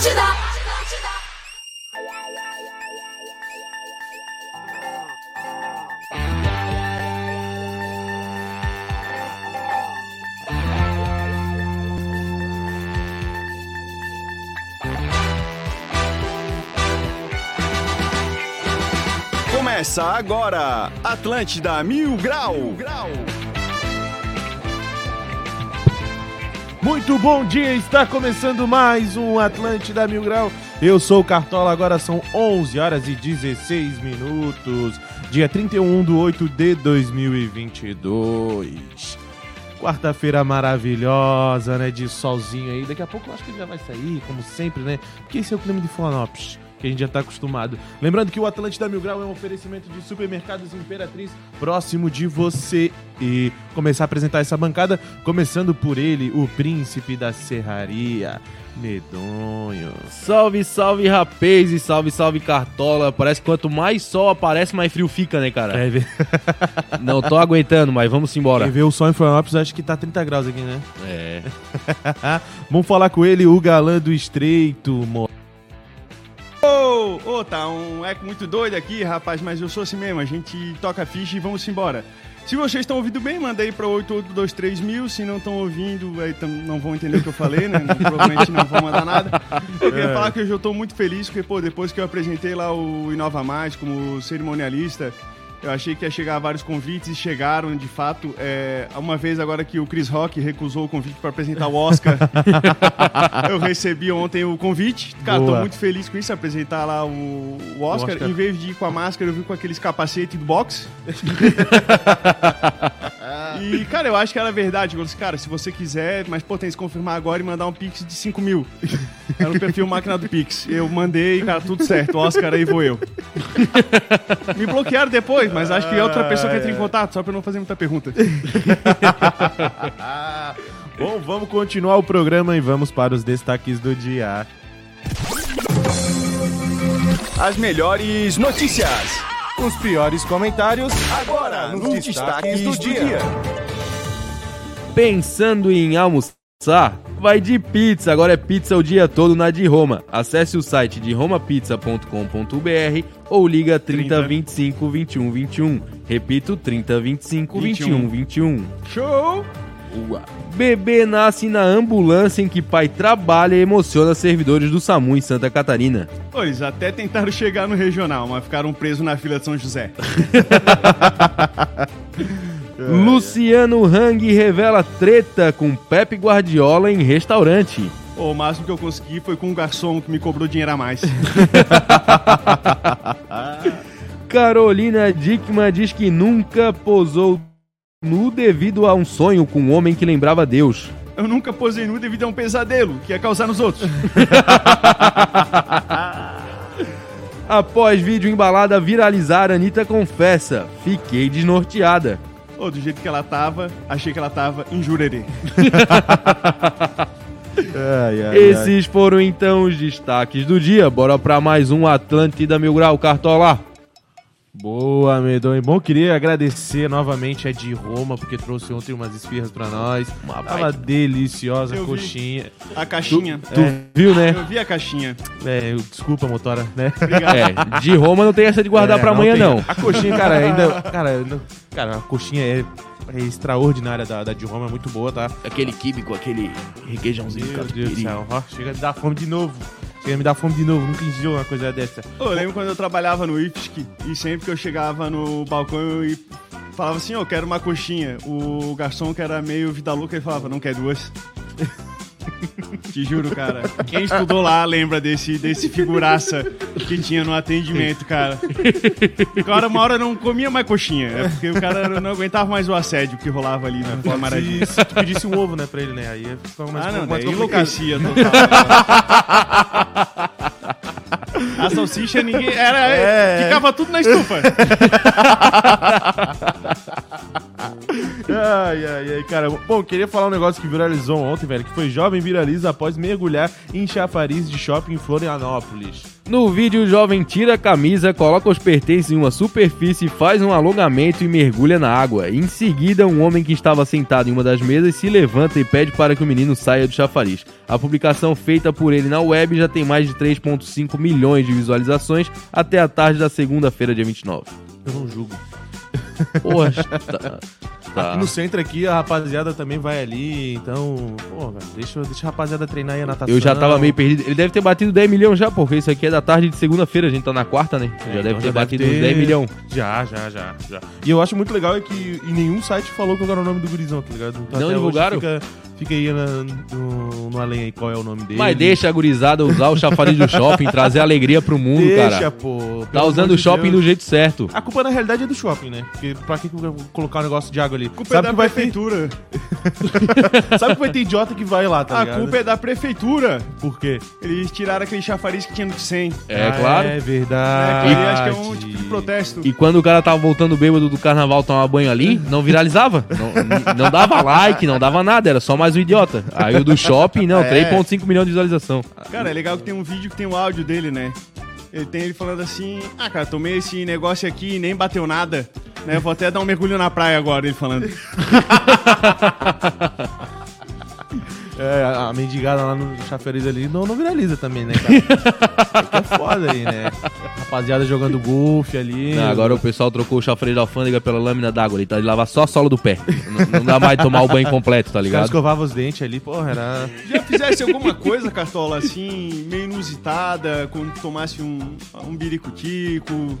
Atlântida. Começa agora, Atlântida Mil Grau. Muito bom dia, está começando mais um Atlântida Mil Grau. Eu sou o Cartola, agora são 11 horas e 16 minutos, dia 31 de 8 de 2022. Quarta-feira maravilhosa, né, de solzinho aí. Daqui a pouco eu acho que ele já vai sair, como sempre, né, porque esse é o clima de Florianópolis que a gente já tá acostumado. Lembrando que o Atlântida Mil Grau é um oferecimento de supermercados Imperatriz próximo de você. E começar a apresentar essa bancada, começando por ele, o príncipe da serraria, Medonho. Salve, salve, rapaz e salve, salve, cartola. Parece que quanto mais sol aparece, mais frio fica, né, cara? É, vê- Não tô aguentando, mas vamos embora. quem vê o sol em Florianópolis acho que tá 30 graus aqui, né? É. Vamos falar com ele, o galã do estreito, mo- Ô, ô, tá um eco muito doido aqui, rapaz, mas eu sou assim mesmo. A gente toca ficha e vamos embora. Se vocês estão ouvindo bem, manda aí pra 8823 mil. Se não estão ouvindo, aí não vão entender o que eu falei, né? Provavelmente não vão mandar nada. Eu queria falar que hoje eu tô muito feliz, porque, pô, depois que eu apresentei lá o Inova Mais como cerimonialista, eu achei que ia chegar vários convites e chegaram, de fato. É, uma vez agora que o Chris Rock recusou o convite para apresentar o Oscar, eu recebi ontem o convite. Cara, tô Boa. muito feliz com isso, apresentar lá o, o Oscar. Oscar. Em vez de ir com a máscara, eu vim com aqueles capacete do boxe. e, cara, eu acho que era verdade. Eu disse, cara, se você quiser, mas, pô, tem que se confirmar agora e mandar um pix de 5 mil. Era o perfil máquina do pix. Eu mandei, cara, tudo certo. Oscar, aí vou eu. Me bloquearam depois, mas acho que é outra pessoa que entra em contato, só pra eu não fazer muita pergunta. Bom, vamos continuar o programa e vamos para os destaques do dia. As melhores notícias. Os piores comentários Agora, nos destaques do dia. Pensando em almoçar? Vai de pizza, agora é pizza o dia todo na de Roma. Acesse o site de romapizza.com.br ou liga 30 25 21 21. Repito, 30 25 21 21. Show! Ua. Bebê nasce na ambulância em que pai trabalha e emociona servidores do SAMU em Santa Catarina. Eles até tentaram chegar no regional, mas ficaram presos na fila de São José. Luciano Hang revela treta com Pepe Guardiola em restaurante. O máximo que eu consegui foi com um garçom que me cobrou dinheiro a mais. Carolina Dickman diz que nunca posou nu devido a um sonho com um homem que lembrava Deus. Eu nunca posei nu devido a um pesadelo que ia causar nos outros. Após vídeo embalada viralizar, Anitta confessa: Fiquei desnorteada. Ô, do jeito que ela tava, achei que ela tava em Jurerê. Ai, ai, ai. Esses foram então os destaques do dia. Bora pra mais um Atlântida Mil Grau Cartola. Boa, Medonho. Bom, queria agradecer novamente a de Roma, porque trouxe ontem umas esfirras pra nós. Uma Tava deliciosa Eu coxinha. A caixinha. Tu viu, né? Eu vi a caixinha. É, desculpa, motora, né? É, de Roma não tem essa de guardar É, pra amanhã, tem. não. A coxinha, cara, ainda. Cara, ainda- cara, a coxinha é, é extraordinária da, da de Roma, é muito boa, tá? Aquele kibe com aquele requeijãozinho Meu Deus do céu. Ó, chega a dar fome de novo. Chega me dar fome de novo. Nunca enjoou uma coisa dessa. Eu lembro quando eu trabalhava no IFSC e sempre que eu chegava no balcão eu falava assim, eu quero uma coxinha. O garçom que era meio vida louca, ele falava, não quer duas. Te juro, cara. Quem estudou lá lembra desse, desse figuraça que tinha no atendimento, cara. O cara uma hora não comia mais coxinha. É porque o cara não aguentava mais o assédio que rolava ali na camaradinha. Se, se tu pedisse um ovo, né, pra ele, né? Aí ficava mais, Ah, não, mais daí enlouquecia total. A salsicha ninguém. Era, É. Ficava tudo na estufa. Ai, ai, ai, cara. Bom, queria falar um negócio que viralizou ontem, velho, que foi jovem viraliza após mergulhar em chafariz de shopping em Florianópolis. No vídeo, o jovem tira a camisa, coloca os pertences em uma superfície, faz um alongamento e mergulha na água. Em seguida, um homem que estava sentado em uma das mesas se levanta e pede para que o menino saia do chafariz. A publicação feita por ele na web já tem mais de 3,5 milhões de visualizações até a tarde da segunda-feira, dia 29. Eu não julgo. Porra, tá, tá. Aqui no centro aqui, a rapaziada também vai ali, então, velho, deixa, deixa a rapaziada treinar aí a natação. Eu já tava meio perdido. Ele deve ter batido 10 milhões já, porque isso aqui é da tarde de segunda-feira, a gente tá na quarta, né? É, já deve então ter batido uns 10 milhões. Já, já, já, já. E eu acho muito legal é que em nenhum site falou qual era o nome do gurizão, tá ligado? Então, Não divulgaram? Fica, fica aí na- no, no além aí qual é o nome dele. Mas deixa a gurizada usar o chafariz do shopping, trazer alegria pro mundo, Deixa, cara. pô. pelo Tá usando o de shopping Deus. do jeito certo. A culpa na realidade é do shopping, né? Porque pra que que eu vou colocar um negócio de água ali? A culpa Sabe é que da vai ter, prefeitura. sabe que vai ter idiota que vai lá, tá a ligado? culpa é da prefeitura. Por quê? Eles tiraram aquele chafariz que tinha no 100. É, Ah, claro. É É, verdade. que ali acho que é um tipo de protesto. E quando o cara tava voltando bêbado do carnaval tomar banho ali, não viralizava. Não, não dava like, não dava nada, era só mais um idiota. Aí o do shopping, não, É. 3,5 milhões de visualização. Cara, é legal que tem um vídeo que tem o áudio dele, né? Ele tem ele falando assim: Ah, cara, tomei esse negócio aqui e nem bateu nada. Né? Vou até dar um mergulho na praia agora, ele falando. É, a, mendigada lá no chafariz ali não, não viraliza também, né, cara? Isso é foda aí, né? Rapaziada jogando golfe ali. Não, agora o pessoal trocou o chafariz da alfândega pela lâmina d'água ali, tá de lavar só a sola do pé. Não, não dá mais tomar o banho completo, tá Os ligado? escovavam os dentes ali, porra, era. Já fizesse alguma coisa, Cartola, assim, meio inusitada, quando tomasse um, um biricutico?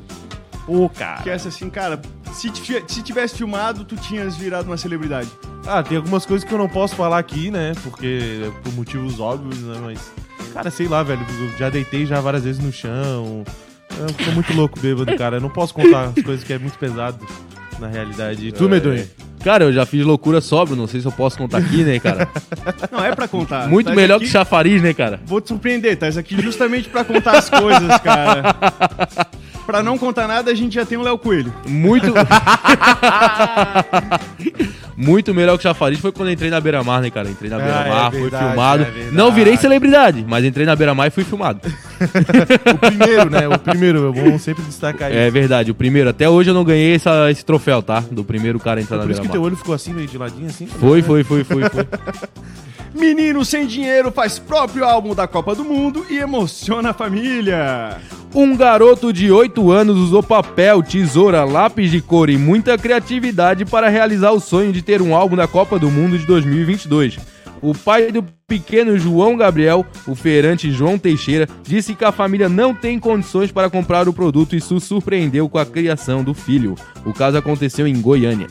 Pô, cara. Que essa assim, cara, se, se tivesse filmado, tu tinhas virado uma celebridade. Ah, tem algumas coisas que eu não posso falar aqui, né? Porque por motivos óbvios, né? Mas. Cara, sei lá, velho. Eu já deitei já várias vezes no chão. Eu muito louco bêbado, cara. Eu não posso contar as coisas que é muito pesado na realidade. E tu, Medonho? Cara, eu já fiz loucura sóbrio, não sei se eu posso contar aqui, né, cara? Não, é pra contar. Muito Tás melhor aqui- que chafariz, né, cara? Vou te surpreender, tá? Isso aqui justamente pra contar as coisas, cara. Pra não contar nada, a gente já tem o Léo Coelho. Muito. Muito melhor que chafariz foi quando eu entrei na Beira-Mar, né, cara? Entrei na Ah, Beira-Mar, é fui verdade, filmado. é verdade. não virei celebridade, mas entrei na Beira-Mar e fui filmado. O primeiro, né? O primeiro, é bom sempre destacar É isso. verdade, o primeiro. Até hoje eu não ganhei essa- esse troféu, tá? Do primeiro cara a entrar Foi na por isso que teu olho ficou assim, meio de ladinho, assim? Foi, foi, foi, foi, foi. Menino sem dinheiro faz próprio álbum da Copa do Mundo e emociona a família. Um garoto de 8 anos usou papel, tesoura, lápis de cor e muita criatividade para realizar o sonho de ter um álbum da Copa do Mundo de 2022. O pai do pequeno João Gabriel, o feirante João Teixeira, disse que a família não tem condições para comprar o produto e isso surpreendeu com a criação do filho. O caso aconteceu em Goiânia.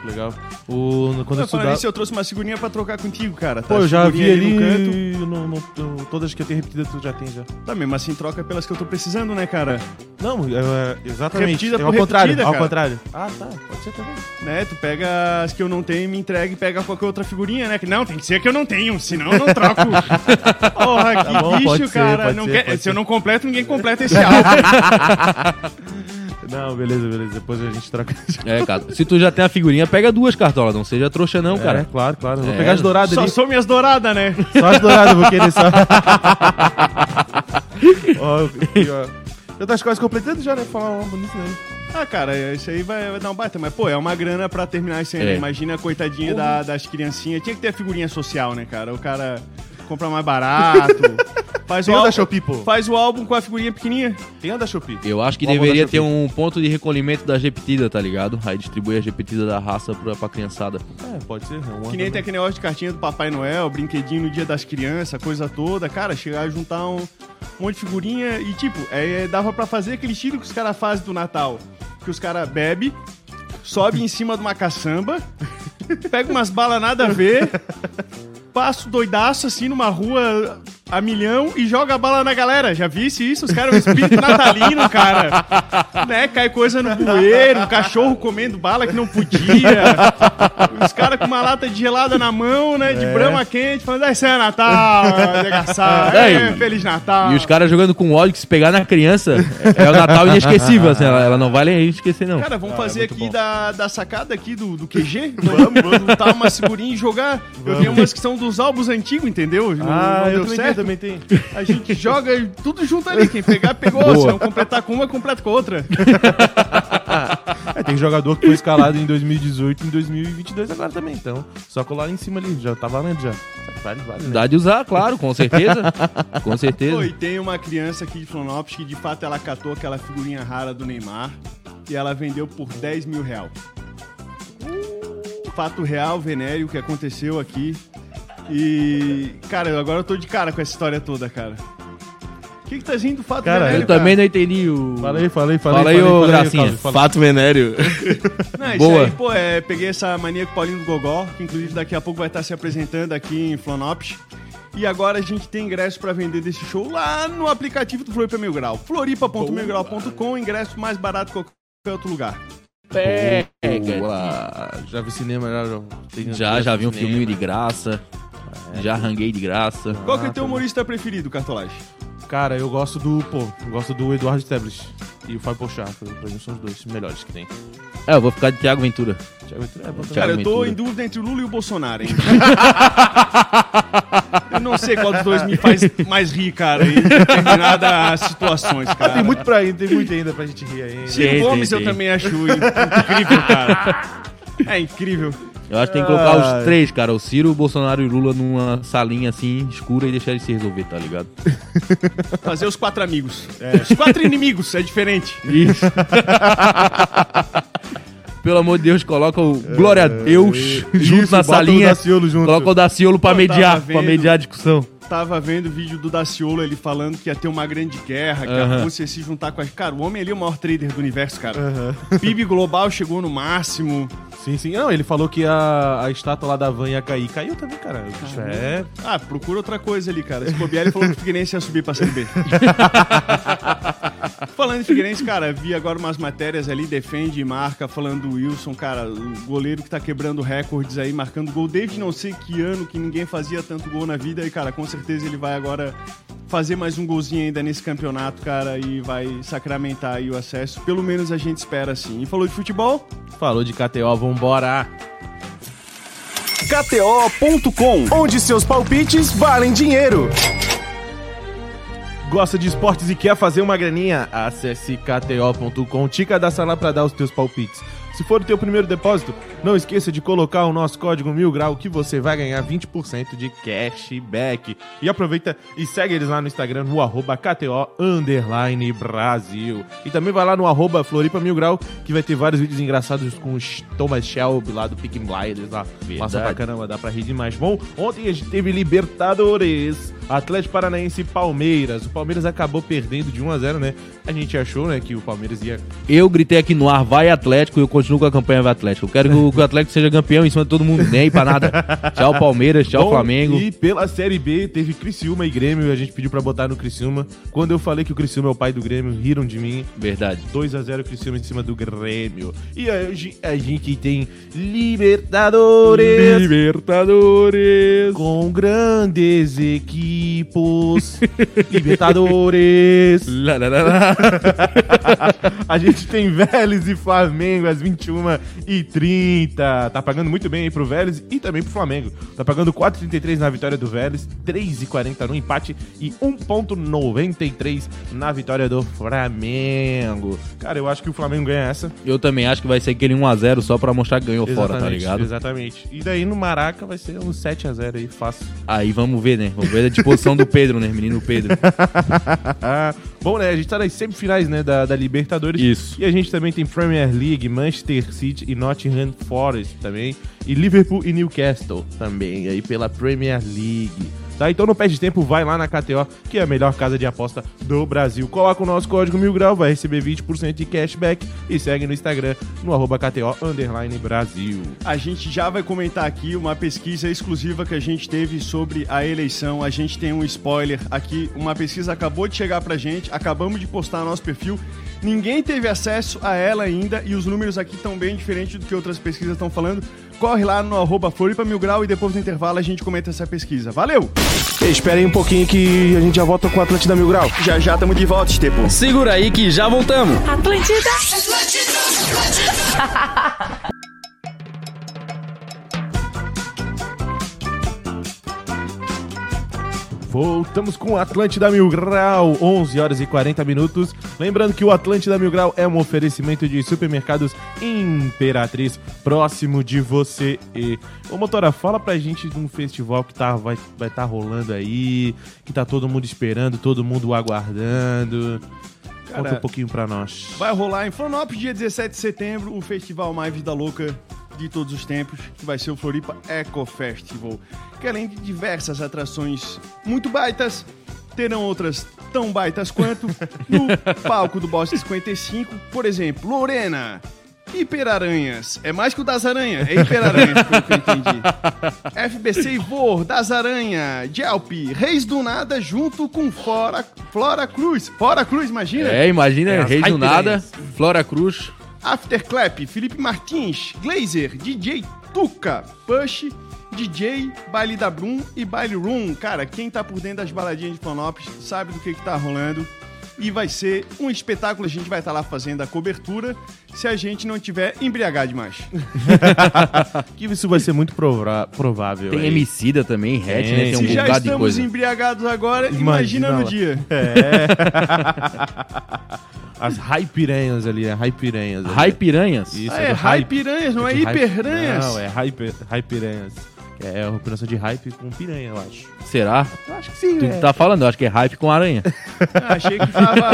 Que legal. O, quando eu Eu estudava... isso, eu trouxe uma figurinha pra trocar contigo, cara. Tá? Pô, eu já vi Figurinha ali, no canto. no, no- no- todas que eu tenho repetidas tu já tem já. Tá mesmo assim, troca pelas que eu tô precisando, né, cara? Não, é, é, exatamente. Repetida é ao contrário, repetida, ao contrário. Ah, tá, pode ser também. Né? Tu pega as que eu não tenho e me entrega e pega qualquer outra figurinha, né? Que não, tem que ser que eu não tenho, senão eu não troco. Porra, que Tá bom, bicho, ser, cara. pode não ser, quer- se ser. eu não completo, ninguém completa esse álbum. Não, beleza, beleza. Depois a gente troca. É, cara. Se tu já tem a figurinha, pega duas cartolas, não seja trouxa não, É, cara. claro, claro. Vou É. pegar as douradas Só ali. some as douradas, né? Só as douradas, vou querer só. Ó, ó. Já tá quase completando já, né? Falar uma bonita, né? Ah, cara, isso aí vai, vai dar um baita. Mas, pô, é uma grana pra terminar esse ano. É. Imagina a coitadinha da- das criancinhas. Tinha que ter a figurinha social, né, cara? O cara compra mais barato. faz, o Tem o da álbum, Shopee, pô. faz o álbum com a figurinha pequenininha. Tem a da Shopee. Eu acho que deveria ter um ponto de recolhimento da repetida, tá ligado? Aí distribui a repetida da raça pra, pra criançada. É, pode ser. É Que nem tem aquele negócio de cartinha do Papai Noel, brinquedinho no dia das crianças, coisa toda. Cara, chegar a juntar um monte de figurinha e, tipo, é, dava pra fazer aquele estilo que os caras fazem do Natal. Que os caras bebem, sobe em cima de uma caçamba, pega umas balas nada a ver, passa o doidaço assim numa rua a milhão e joga a bala na galera. Já visse isso? Os caras, é um espírito natalino, cara. Né? Cai coisa no bueiro, um cachorro comendo bala que não podia. Os caras com uma lata de gelada na mão, né? De É. brama quente, falando, "Ah, isso é Natal, desgraçado. É, É, e- Feliz Natal. E os caras jogando com ódio que se pegar na criança é o Natal inesquecível, assim, ela, ela não vai esquecer, não. Cara, vamos Ah, fazer muito aqui bom. da, da sacada aqui do, do QG? Vamos, vamos botar uma figurinha e jogar. Eu tenho umas que são dos álbuns antigos, entendeu? Não, Ah, não eu deu certo. Também tem. A gente joga tudo junto ali. Quem pegar, pegou. Boa. Se não completar com uma, completa com outra. É, tem jogador que foi escalado em 2018 e em 2022 agora também. Então, só colar em cima ali. Já tá valendo já. Vale, vale, né? Dá de usar, claro, com certeza. com certeza. Pô, e tem uma criança aqui de Florianópolis que de fato ela catou aquela figurinha rara do Neymar e ela vendeu por 10 mil real. Fato real, venéreo, que aconteceu aqui. E, cara, agora eu tô de cara com essa história toda, cara. O que que tá vindo do fato Cara, venéreo, Eu também não entendi o. Falei, falei, falei. Fala aí, ô Gracinha. Fala. Fato venéreo. Não, isso Boa. aí, pô, é, peguei essa mania com o Paulinho do Gogó, que inclusive daqui a pouco vai estar se apresentando aqui em Florianópolis. E agora a gente tem ingresso pra vender desse show lá no aplicativo do Floripa Mil Grau. floripa.milgrau.com, ingresso mais barato que qualquer outro lugar. Pega. Já vi cinema, já. Já, Já, já vi um filminho de graça. Já ranguei de graça. Qual que é o teu humorista preferido, Cartolage? Cara, eu gosto do. Pô, eu gosto do Eduardo Stablish e o Fábio Pochá. Pra mim são os dois melhores que tem. É, eu vou ficar de Thiago Ventura. Thiago Ventura é bom também. Cara, eu tô Ventura. em dúvida entre o Lula e o Bolsonaro, hein? eu não sei qual dos dois me faz mais rir, cara, em determinadas situações, cara. Tem muito pra ir, tem muito ainda pra gente rir aí. Ciro Tem, Gomes tem, eu tem. também acho incrível, cara. É incrível. Eu acho que tem que colocar os três, cara. O Ciro, o Bolsonaro e o Lula numa salinha assim, escura e deixar eles se resolver, tá ligado? Fazer os quatro amigos. Os quatro inimigos, é diferente. Isso. Pelo amor de Deus, coloca o Glória a Deus junto Isso, na o salinha. Daciolo junto. Coloca o Daciolo pra Eu mediar, pra mediar a discussão. Tava vendo o vídeo do Daciolo, ele falando que ia ter uma grande guerra, que a Aham. Rússia ia se juntar com a... Cara, o homem ali é o maior trader do universo, cara. PIB global chegou no máximo. Sim, sim. Não, ele falou que a, a estátua lá da van ia cair. Caiu também, cara. É. Ah, procura outra coisa ali, cara. Esse bobear, ele falou que o Figueirense ia subir pra Série B. falando em Figueirense, cara, vi agora umas matérias ali, defende e marca, falando do Wilson, cara, o goleiro que tá quebrando recordes aí, marcando gol desde não sei que ano que ninguém fazia tanto gol na vida. E, cara, com certeza ele vai agora fazer mais um golzinho ainda nesse campeonato, cara, e vai sacramentar aí o acesso. Pelo menos a gente espera assim. E falou de futebol? Falou de KTO, vambora. KTO.com, onde seus palpites valem dinheiro. Gosta de esportes e quer fazer uma graninha? Acesse kto.com, te cadastra lá pra dar os teus palpites. Se for o teu primeiro depósito, não esqueça de colocar o nosso código mil grau que você vai ganhar 20% de cashback. E aproveita e segue eles lá no Instagram, no arroba KTO underline Brasil. E também vai lá no arroba Floripa Mil Grau, que vai ter vários vídeos engraçados com os Thomas Shelby lá do Pick Blinders lá. Massa pra caramba, dá pra rir demais. Bom, ontem a gente teve Libertadores. Atlético Paranaense e Palmeiras. O Palmeiras acabou perdendo de 1 a 0 né? A gente achou, né, que o Palmeiras ia Eu gritei aqui no ar, vai Atlético, e eu continuo com a campanha vai Atlético. Eu quero que o, o Atlético seja campeão em cima de todo mundo, nem aí pra nada. Tchau Palmeiras, tchau Bom, Flamengo. E pela Série B teve Criciúma e Grêmio, a gente pediu pra botar no Criciúma. Quando eu falei que o Criciúma é o pai do Grêmio, riram de mim. Verdade. 2 a 0 Criciúma em cima do Grêmio. E hoje a gente tem Libertadores Libertadores. com grandes equipos. Libertadores. Lá, lá, lá. A gente tem Vélez e Flamengo às 21 e 30 Tá pagando muito bem aí pro Vélez e também pro Flamengo. Tá pagando 4,33 na vitória do Vélez, 3,40 no empate e 1,93 na vitória do Flamengo. Cara, eu acho que o Flamengo ganha essa. Eu também acho que vai ser aquele 1x0 só pra mostrar que ganhou fora, tá ligado? Exatamente. E daí no Maraca vai ser um 7x0 aí, fácil. Aí vamos ver, né? Vamos ver a disposição do Pedro, né? Menino Pedro. Bom, né? A gente tá nas semifinais, né? Da, da Libertadores. Isso. E a gente também tem Premier League, Manchester City e Nottingham Forest também. E Liverpool e Newcastle também, aí pela Premier League. Tá? Então não perde tempo, vai lá na KTO, que é a melhor casa de aposta do Brasil. Coloca o nosso código Mil Grau, vai receber 20% de cashback e segue no Instagram, no arroba KTO Brasil. A gente já vai comentar aqui uma pesquisa exclusiva que a gente teve sobre a eleição. A gente tem um spoiler aqui. Uma pesquisa acabou de chegar pra gente, acabamos de postar no nosso perfil. Ninguém teve acesso a ela ainda e os números aqui estão bem diferentes do que outras pesquisas estão falando. Corre lá no arroba Floripa Mil Grau e depois do intervalo a gente comenta essa pesquisa. Valeu! Espere aí um pouquinho que a gente já volta com o Atlântida Mil Grau. Já já estamos de volta, Estepo. Segura aí que já voltamos. Atlântida. Voltamos com o Atlântida Mil Grau, 11 horas e 40 minutos. Lembrando que o Atlântida Mil Grau é um oferecimento de supermercados Imperatriz, próximo de você. E, ô Motora, fala pra gente de um festival que tá, vai estar vai tá rolando aí, que tá todo mundo esperando, todo mundo aguardando. Conta Cara, um pouquinho pra nós. Vai rolar em Florianópolis, dia 17 de setembro, o festival mais vida louca de todos os tempos, que vai ser o Floripa Eco Festival. Que além de diversas atrações muito baitas, terão outras tão baitas quanto no palco do Bosque 55, por exemplo, Lorena. Hiperaranhas. É mais que o das aranhas. É Hiperaranhas, pelo que eu entendi. FBC Ivor, das Aranha, Jelp, Reis do Nada, junto com Flora, Flora Cruz. Flora Cruz, imagina? É, imagina, É, Reis do. Nada, Flora Cruz. Afterclap, Felipe Martins, Glazer, DJ Tuca, Push, DJ, Baile da Brum e Baile Room. Cara, quem tá por dentro das baladinhas de Florianópolis sabe do que que tá rolando. E vai ser um espetáculo, a gente vai estar lá fazendo a cobertura, se a gente não tiver embriagado demais. Que isso vai ser muito provável. Tem aí. Emicida também, Hatch, né? Tem um se já estamos coisa. embriagados agora, Imagina imagina, no dia. As hypiranhas ali, é hypiranhas. ali. Raipiranhas? Isso, Ah, é do hype. hypiranhas, não é hiperranhas. Não, é hyper, hypiranhas. É a combinação de hype com piranha, eu acho. Será? Eu acho que sim, Tu é. tá falando, eu acho que é hype com aranha. Ah, achei que tava.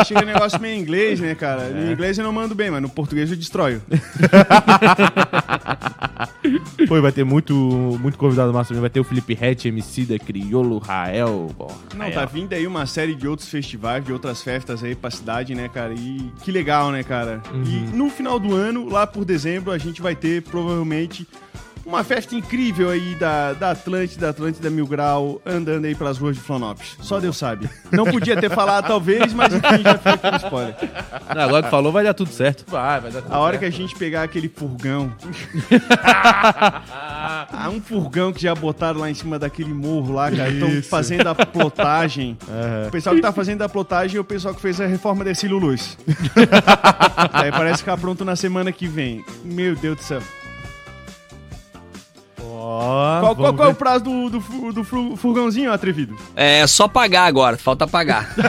achei que o negócio meio inglês, né, cara? No inglês eu não mando bem, mas no português eu destroio. Pô, e vai ter muito, muito convidado massa também. Vai ter o Felipe Hatch, MC da Criolo, Rael. Porra, Não, Rael. tá vindo aí uma série de outros festivais, de outras festas aí pra cidade, né, cara? E que legal, né, cara? E no final do ano, lá por dezembro, a gente vai ter provavelmente uma festa incrível aí da, da Atlântida, Atlântida Mil Grau, andando aí pelas ruas de Florianópolis. Só Deus sabe. Não podia ter falado, talvez, mas enfim, já fica aqui no spoiler. Não, agora que falou, vai dar tudo certo. Vai, vai dar tudo A hora certo. que a gente pegar aquele furgão. ah, um furgão que já botaram lá em cima daquele morro lá, cara. Estão fazendo a plotagem. O pessoal que tá fazendo a plotagem é o pessoal que fez a reforma da Ercílio Luz. Aí parece ficar pronto na semana que vem. Meu Deus do céu. Ó, Qual, qual, qual é o prazo do, do, do fu- furgãozinho, atrevido? É só pagar agora, falta pagar.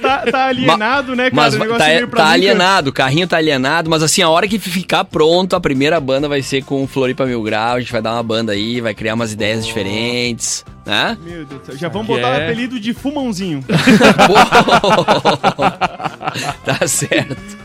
Tá, tá alienado, né, cara? Mas negócio é tá, meio pra tá nunca. alienado, o carrinho tá alienado, mas assim, a hora que ficar pronto, a primeira banda vai ser com o Floripa Mil Grau, a gente vai dar uma banda aí, vai criar umas ideias diferentes, né? Meu Deus do céu. Já vamos botar o é- apelido de Fumãozinho. tá certo.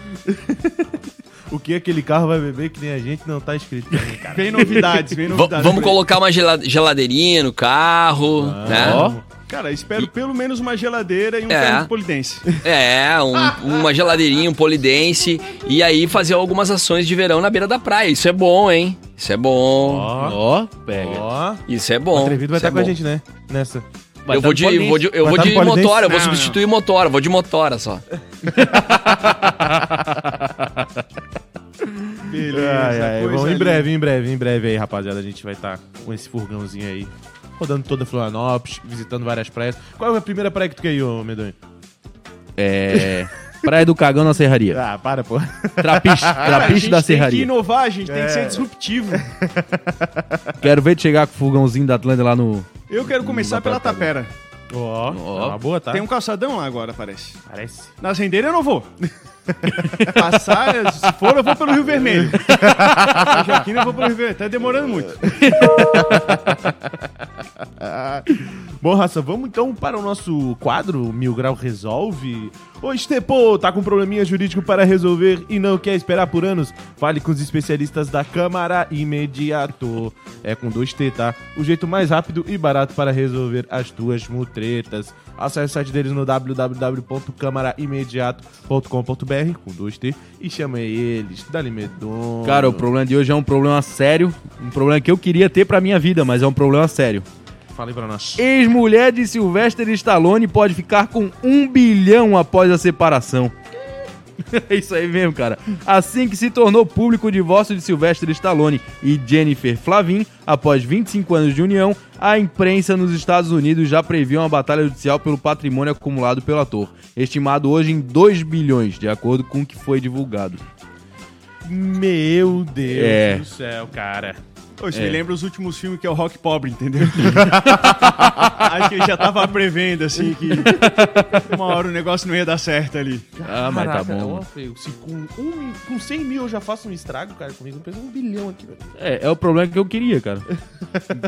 O que aquele carro vai beber que nem a gente não tá escrito cara. Vem novidades, vem V- novidades. vamos colocar uma gela- geladeirinha no carro, né? Ó, Cara, espero pelo menos uma geladeira e um É. de polidense. É, um- uma geladeirinha, um polidense, e aí fazer algumas ações de verão na beira da praia. Isso é bom, hein? Isso é bom. Ó, ó, pega. ó. Isso é O bom. atrevido vai isso estar é com a bom. gente, né? Nessa. Vai eu tá vou no de, vou de, eu Vai vou tá de motora, eu vou Não, substituir motora, vou de motora só. Beleza. Ai, ai, coisa bom, em breve, em breve, em breve aí, rapaziada, a gente vai estar com esse furgãozinho aí, rodando toda Florianópolis, visitando várias praias. Qual é a primeira praia que tu quer ir, ô Medonho? É. Praia do Cagão na Serraria. Ah, para, pô. Trapiche, Cara, a trapiche gente da tem que Serraria. inovar, a gente tem que É. ser disruptivo. Quero ver tu chegar com o fogãozinho da Atlântica lá no. Eu quero começar pela Tapera. Ó, Ó. é uma boa, tá? Tem um calçadão lá agora, parece. Parece. Nas rendeiras eu não vou. Passar, se for, eu vou pelo Rio Vermelho. Na Joaquina eu vou pelo Rio Vermelho. Tá demorando muito. Bom, raça, vamos então para o nosso quadro Mil Grau Resolve. Ô, Estepo, tá com probleminha jurídico para resolver e não quer esperar por anos? Fale com os especialistas da Câmara Imediato. É com 2T, tá? O jeito mais rápido e barato para resolver as tuas mutretas. Acesse o site deles no www.câmaraimediato.com.br com 2T e chama eles, dá-lhe. Cara, o problema de hoje é um problema sério. Um problema que eu queria ter pra minha vida, mas é um problema sério. Fala aí pra nós. Ex-mulher de Sylvester Stallone pode ficar com um bilhão após a separação. É isso aí mesmo, cara. Assim que se tornou público o divórcio de Sylvester Stallone e Jennifer Flavin, após 25 anos de união, a imprensa nos Estados Unidos já previu uma batalha judicial pelo patrimônio acumulado pelo ator, estimado hoje em 2 bilhões, de acordo com o que foi divulgado. Meu Deus É. do céu, cara. Pô, isso É. me lembra os últimos filmes que é o Rock Pobre, entendeu? Acho que ele já tava prevendo, assim, que uma hora o negócio não ia dar certo ali. Ah, mas tá Caraca, bom. ó, se com, um, mi- com 100 mil eu já faço um estrago, cara, comigo, eu um bilhão aqui, velho. É, é o problema que eu queria, cara.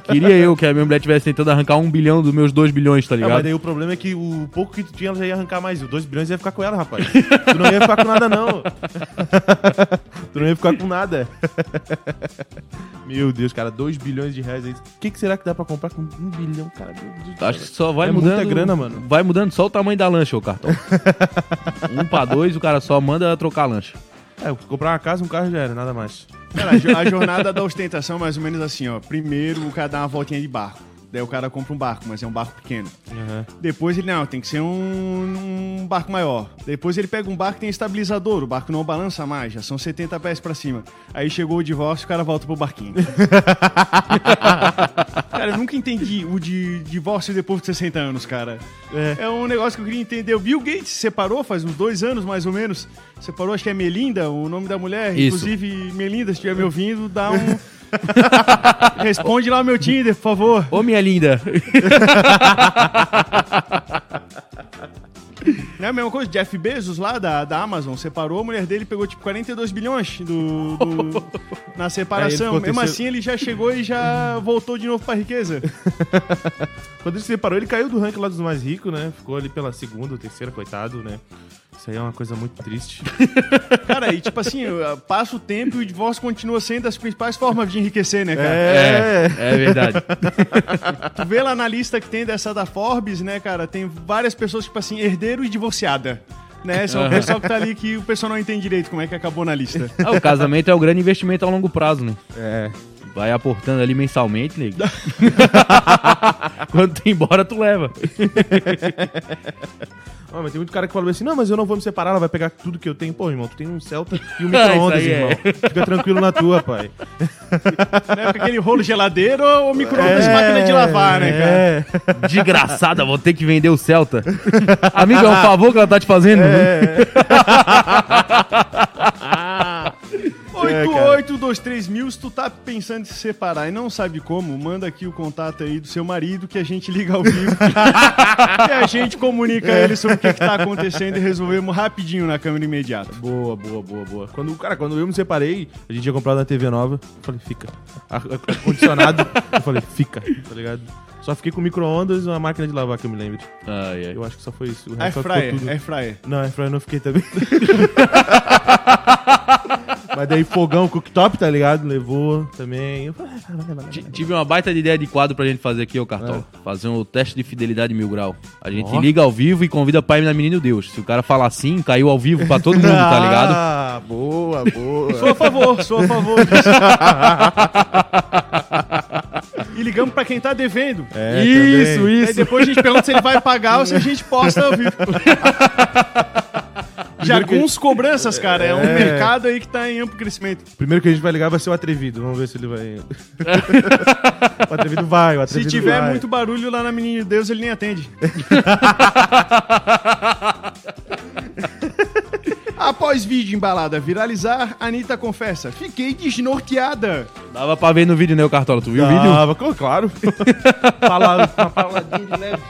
Queria eu que a minha mulher tivesse tentando arrancar um bilhão dos meus dois bilhões, tá Não, ligado? mas daí o problema é que o pouco que tu tinha, ela já ia arrancar mais. Os 2 bilhões ia ficar com ela, rapaz. tu não ia ficar com nada, não. tu não ia ficar com nada. Meu Deus, cara, 2 bilhões de reais aí. O que, que será que dá pra comprar com 1 um bilhão, cara? Meu Deus do Acho que só vai É mudando. muita grana, mano. Vai mudando só o tamanho da lancha, ô cartão. um pra dois, o cara só manda trocar a lancha. É, comprar uma casa, um carro já era, nada mais. Cara, a jo- a jornada da ostentação é mais ou menos assim, ó. Primeiro o cara dá uma voltinha de barco. Daí o cara compra um barco, mas é um barco pequeno. Depois ele, não, tem que ser um, um barco maior. Depois ele pega um barco que tem estabilizador, o barco não balança mais, já são 70 pés pra cima. Aí chegou o divórcio, o cara volta pro barquinho. cara, eu nunca entendi o de divórcio depois de 60 anos, cara. É. um negócio que eu queria entender. O Bill Gates se separou faz uns dois anos, mais ou menos. Separou, acho que é Melinda, o nome da mulher. Isso. Inclusive, Melinda, se estiver me ouvindo, dá um... Responde lá o meu Tinder, por favor. Ô, minha linda. É a mesma coisa? Jeff Bezos lá da, da Amazon separou, a mulher dele pegou tipo 42 bilhões do, do- na separação. Mesmo terceiro. assim, ele já chegou e já voltou de novo pra riqueza. Quando ele se separou, ele caiu do ranking lá dos mais ricos, né? Ficou ali pela segunda terceira, coitado, né? Isso aí é uma coisa muito triste. Cara, e tipo assim, passa o tempo e o divórcio continua sendo das principais formas de enriquecer, né, cara? É, é verdade. Tu vê lá na lista que tem dessa da Forbes, né, cara? Tem várias pessoas, tipo assim, herdeiro e divorciada. Né? São o pessoal que tá ali que o pessoal não entende direito como é que acabou na lista. Ah, o casamento é o grande investimento a longo prazo, né? É. Vai aportando ali mensalmente, nego. Quando tu ir embora, tu leva. Ó, mas tem muito cara que fala assim, não, mas eu não vou me separar, ela vai pegar tudo que eu tenho. Pô, irmão, tu tem um Celta e um Ah, micro-ondas, é. irmão. Fica tranquilo na tua, pai. né? Aquele rolo geladeiro ou micro-ondas e máquina de lavar, né, cara? É. Desgraçada, vou ter que vender o Celta. Amigo, é um favor que ela tá te fazendo. É, 8823 mil, se tu tá pensando em se separar e não sabe como, manda aqui o contato aí do seu marido que a gente liga ao vivo. e a gente comunica ele sobre o que, que tá acontecendo e resolvemos rapidinho na câmera imediata. Boa, boa, boa, boa. Quando, cara, quando eu me separei, a gente tinha comprado uma TV nova. Eu falei, fica. Ar- ar- Ar-condicionado. eu falei, fica, tá ligado? Só fiquei com micro-ondas e uma máquina de lavar que eu me lembro. Ai, ai. Eu acho que só foi isso. O resto ficou fryer, tudo. air fryer. Não, air fryer eu não fiquei também. Mas daí fogão, cooktop, tá ligado? Levou também. Eu falei, ah, Tive uma baita de ideia de quadro pra gente fazer aqui, ô Cartola. Fazer um teste de fidelidade mil grau. A gente Ó. liga ao vivo e convida pai na Menino Deus. Se o cara falar assim, caiu ao vivo pra todo mundo, tá ligado? Ah, boa, boa. Sou a favor, sou a favor disso. e ligamos pra quem tá devendo. É, isso, também. Aí isso. depois a gente pergunta se ele vai pagar ou se a gente posta ao vivo. Jaguns cobranças, cara. É um É. mercado aí que tá em amplo crescimento. Primeiro que a gente vai ligar vai ser o atrevido. Vamos ver se ele vai. o atrevido vai, o Se atrevido tiver vai. muito barulho lá na Menina de Deus, ele nem atende. Após vídeo embalada viralizar, Anitta confessa: Fiquei desnorteada. Dava pra ver no vídeo, né, ô Cartola? Tu viu o vídeo? Tava, co- claro. Fala, uma paladinha de leve.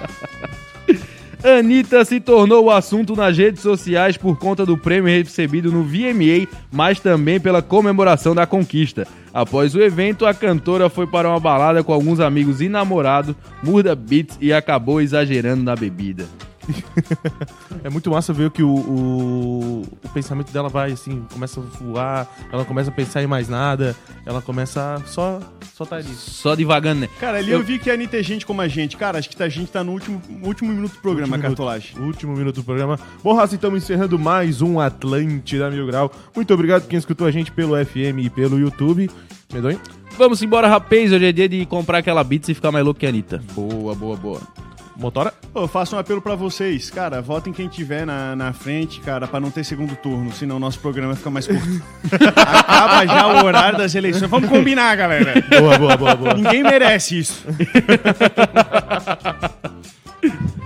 Anitta se tornou o assunto nas redes sociais por conta do prêmio recebido no VMA, mas também pela comemoração da conquista. Após o evento, a cantora foi para uma balada com alguns amigos e namorado, muda beats e acabou exagerando na bebida. É muito massa ver que o, o, o pensamento dela vai assim, começa a voar, ela começa a pensar em mais nada, ela começa a só, só tá ali. Só devagando, né? Cara, ali eu, vi que a Anitta é gente como a gente. Cara, acho que a gente tá no último, último minuto do programa, Último minuto. Cartolagem. Último minuto do programa. Bom, Raça, estamos encerrando mais um Atlântida Mil Grau. Muito obrigado quem escutou a gente pelo FM e pelo YouTube. Medonho? Vamos embora, rapaz. Hoje é dia de comprar aquela beats e ficar mais louco que a Anitta. Boa, boa, boa. Motora? Eu faço um apelo pra vocês. Cara, votem quem tiver na, na frente, cara, pra não ter segundo turno, senão o nosso programa fica mais curto. Acaba já o horário das eleições. Vamos combinar, galera. Boa, boa, boa, boa. Ninguém merece isso.